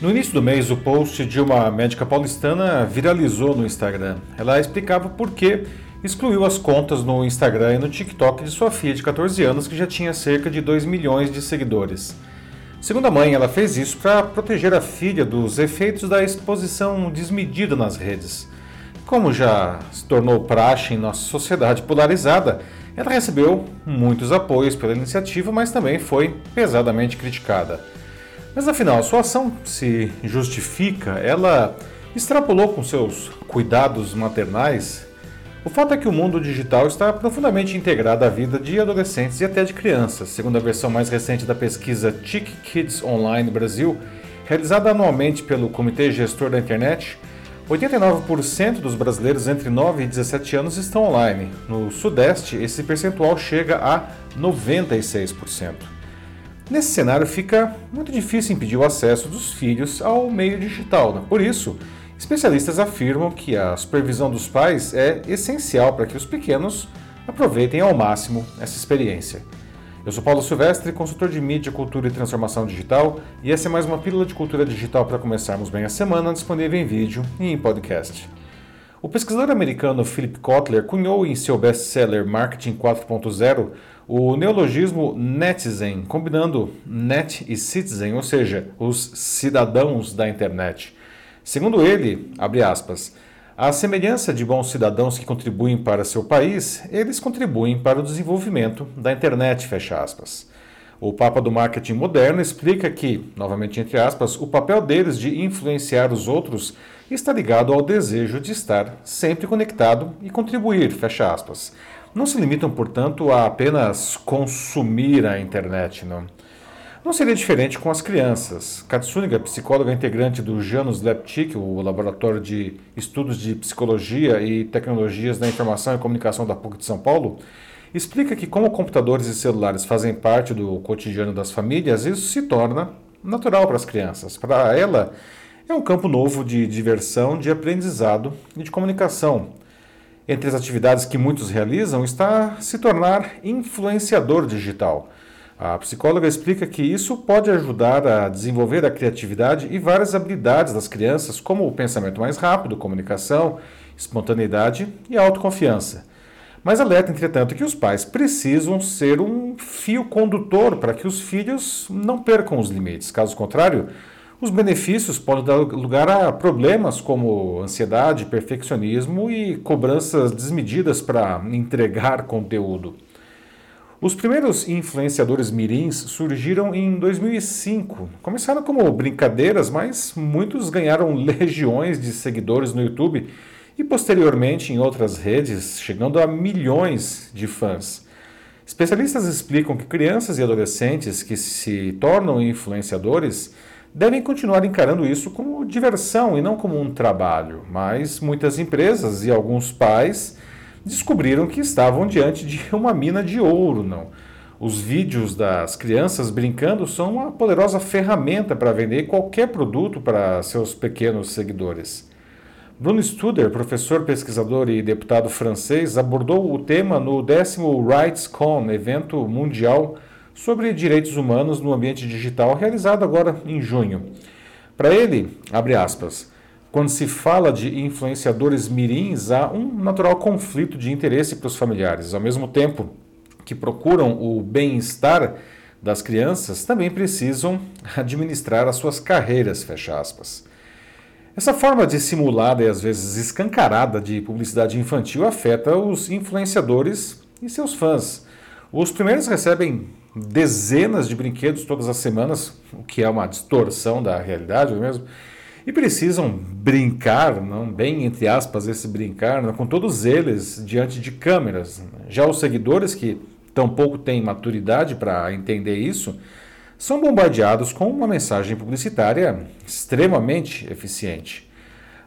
No início do mês, o post de uma médica paulistana viralizou no Instagram. Ela explicava por que excluiu as contas no Instagram e no TikTok de sua filha de 14 anos, que já tinha cerca de 2 milhões de seguidores. Segundo a mãe, ela fez isso para proteger a filha dos efeitos da exposição desmedida nas redes. Como já se tornou praxe em nossa sociedade polarizada, ela recebeu muitos apoios pela iniciativa, mas também foi pesadamente criticada. Mas afinal, sua ação se justifica? Ela extrapolou com seus cuidados maternais? O fato é que o mundo digital está profundamente integrado à vida de adolescentes e até de crianças, segundo a versão mais recente da pesquisa TIC Kids Online Brasil, realizada anualmente pelo Comitê Gestor da Internet. 89% dos brasileiros entre 9 e 17 anos estão online. No Sudeste, esse percentual chega a 96%. Nesse cenário, fica muito difícil impedir o acesso dos filhos ao meio digital. Né? Por isso, especialistas afirmam que a supervisão dos pais é essencial para que os pequenos aproveitem ao máximo essa experiência. Eu sou Paulo Silvestre, consultor de mídia, cultura e transformação digital, e essa é mais uma pílula de cultura digital para começarmos bem a semana, disponível em vídeo e em podcast. O pesquisador americano Philip Kotler cunhou em seu best-seller Marketing 4.0 o neologismo netizen, combinando net e citizen, ou seja, os cidadãos da internet. Segundo ele, abre aspas, a semelhança de bons cidadãos que contribuem para seu país, eles contribuem para o desenvolvimento da internet, fecha aspas. O Papa do Marketing Moderno explica que, novamente entre aspas, o papel deles de influenciar os outros está ligado ao desejo de estar sempre conectado e contribuir, fecha aspas não se limitam, portanto, a apenas consumir a internet. Não, não seria diferente com as crianças. Katsuniga, psicóloga integrante do Janus Leptic, o laboratório de estudos de psicologia e tecnologias da informação e comunicação da PUC de São Paulo, explica que como computadores e celulares fazem parte do cotidiano das famílias, isso se torna natural para as crianças. Para ela, é um campo novo de diversão, de aprendizado e de comunicação entre as atividades que muitos realizam está se tornar influenciador digital. A psicóloga explica que isso pode ajudar a desenvolver a criatividade e várias habilidades das crianças, como o pensamento mais rápido, comunicação, espontaneidade e autoconfiança. Mas alerta, entretanto, que os pais precisam ser um fio condutor para que os filhos não percam os limites. Caso contrário, os benefícios podem dar lugar a problemas como ansiedade, perfeccionismo e cobranças desmedidas para entregar conteúdo. Os primeiros influenciadores mirins surgiram em 2005. Começaram como brincadeiras, mas muitos ganharam legiões de seguidores no YouTube e posteriormente em outras redes, chegando a milhões de fãs. Especialistas explicam que crianças e adolescentes que se tornam influenciadores devem continuar encarando isso como diversão e não como um trabalho. Mas muitas empresas e alguns pais descobriram que estavam diante de uma mina de ouro, não. Os vídeos das crianças brincando são uma poderosa ferramenta para vender qualquer produto para seus pequenos seguidores. Bruno Studer, professor, pesquisador e deputado francês, abordou o tema no décimo RightsCon, evento mundial sobre direitos humanos no ambiente digital, realizado agora em junho. Para ele, abre aspas, quando se fala de influenciadores mirins, há um natural conflito de interesse para os familiares. Ao mesmo tempo que procuram o bem-estar das crianças, também precisam administrar as suas carreiras, fecha aspas. Essa forma dissimulada e às vezes escancarada de publicidade infantil afeta os influenciadores e seus fãs. Os primeiros recebem dezenas de brinquedos todas as semanas, o que é uma distorção da realidade é mesmo, e precisam brincar, não bem entre aspas esse brincar, não, com todos eles diante de câmeras. Já os seguidores que tampouco têm maturidade para entender isso, são bombardeados com uma mensagem publicitária extremamente eficiente.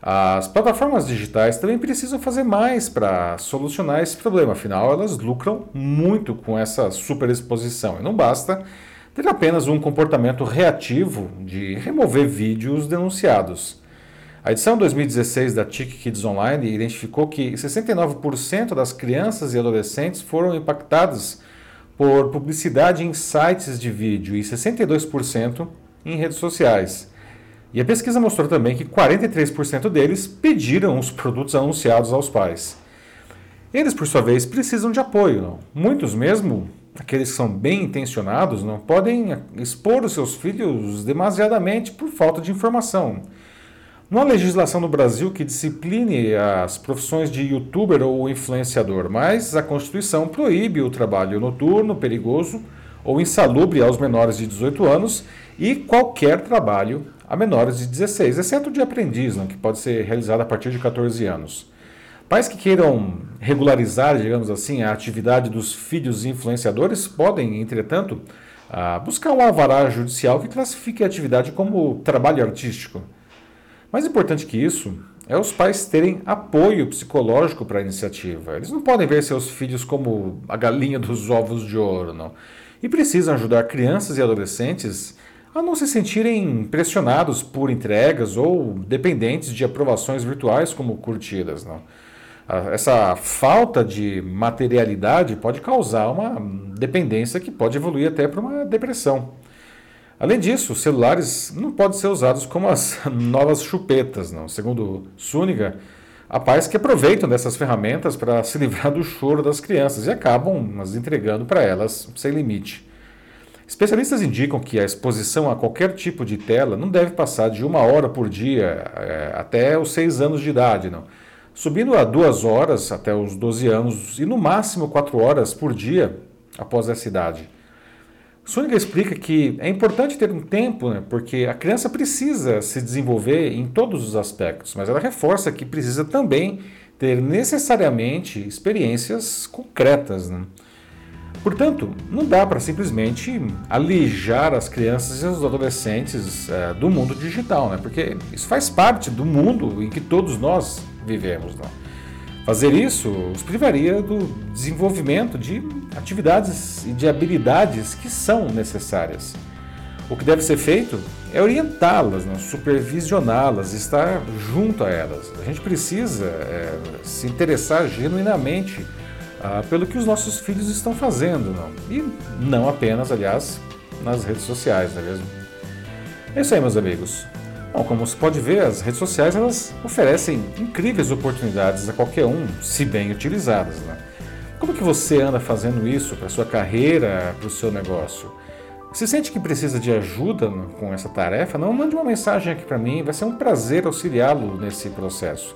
As plataformas digitais também precisam fazer mais para solucionar esse problema, afinal, elas lucram muito com essa superexposição. E não basta ter apenas um comportamento reativo de remover vídeos denunciados. A edição 2016 da TIC Kids Online identificou que 69% das crianças e adolescentes foram impactadas por publicidade em sites de vídeo e 62% em redes sociais. E a pesquisa mostrou também que 43% deles pediram os produtos anunciados aos pais. Eles, por sua vez, precisam de apoio. Não? Muitos mesmo, aqueles que são bem intencionados, não podem expor os seus filhos demasiadamente por falta de informação. Não há legislação no Brasil que discipline as profissões de youtuber ou influenciador, mas a Constituição proíbe o trabalho noturno, perigoso ou insalubre aos menores de 18 anos e qualquer trabalho a menores de 16, exceto de aprendiz, não, que pode ser realizado a partir de 14 anos. Pais que queiram regularizar, digamos assim, a atividade dos filhos influenciadores podem, entretanto, ah, buscar um alvará judicial que classifique a atividade como trabalho artístico. Mais importante que isso é os pais terem apoio psicológico para a iniciativa. Eles não podem ver seus filhos como a galinha dos ovos de ouro, não. E precisam ajudar crianças e adolescentes a não se sentirem pressionados por entregas ou dependentes de aprovações virtuais como curtidas. Não? Essa falta de materialidade pode causar uma dependência que pode evoluir até para uma depressão. Além disso, celulares não podem ser usados como as novas chupetas, não. Segundo Súniga, há pais que aproveitam dessas ferramentas para se livrar do choro das crianças e acabam as entregando para elas sem limite. Especialistas indicam que a exposição a qualquer tipo de tela não deve passar de uma hora por dia é, até os seis anos de idade, não. subindo a duas horas até os 12 anos e no máximo quatro horas por dia após essa idade. Sônica explica que é importante ter um tempo, né, porque a criança precisa se desenvolver em todos os aspectos, mas ela reforça que precisa também ter necessariamente experiências concretas. Né? Portanto, não dá para simplesmente alijar as crianças e os adolescentes é, do mundo digital, né? porque isso faz parte do mundo em que todos nós vivemos. Né? Fazer isso os privaria do desenvolvimento de atividades e de habilidades que são necessárias. O que deve ser feito é orientá-las, né? supervisioná-las, estar junto a elas. A gente precisa é, se interessar genuinamente ah, pelo que os nossos filhos estão fazendo, não? E não apenas, aliás, nas redes sociais, não é mesmo? É isso aí, meus amigos. Bom, como você pode ver, as redes sociais elas oferecem incríveis oportunidades a qualquer um, se bem utilizadas. Né? Como que você anda fazendo isso para sua carreira, para o seu negócio? Se sente que precisa de ajuda com essa tarefa, não mande uma mensagem aqui para mim, vai ser um prazer auxiliá-lo nesse processo.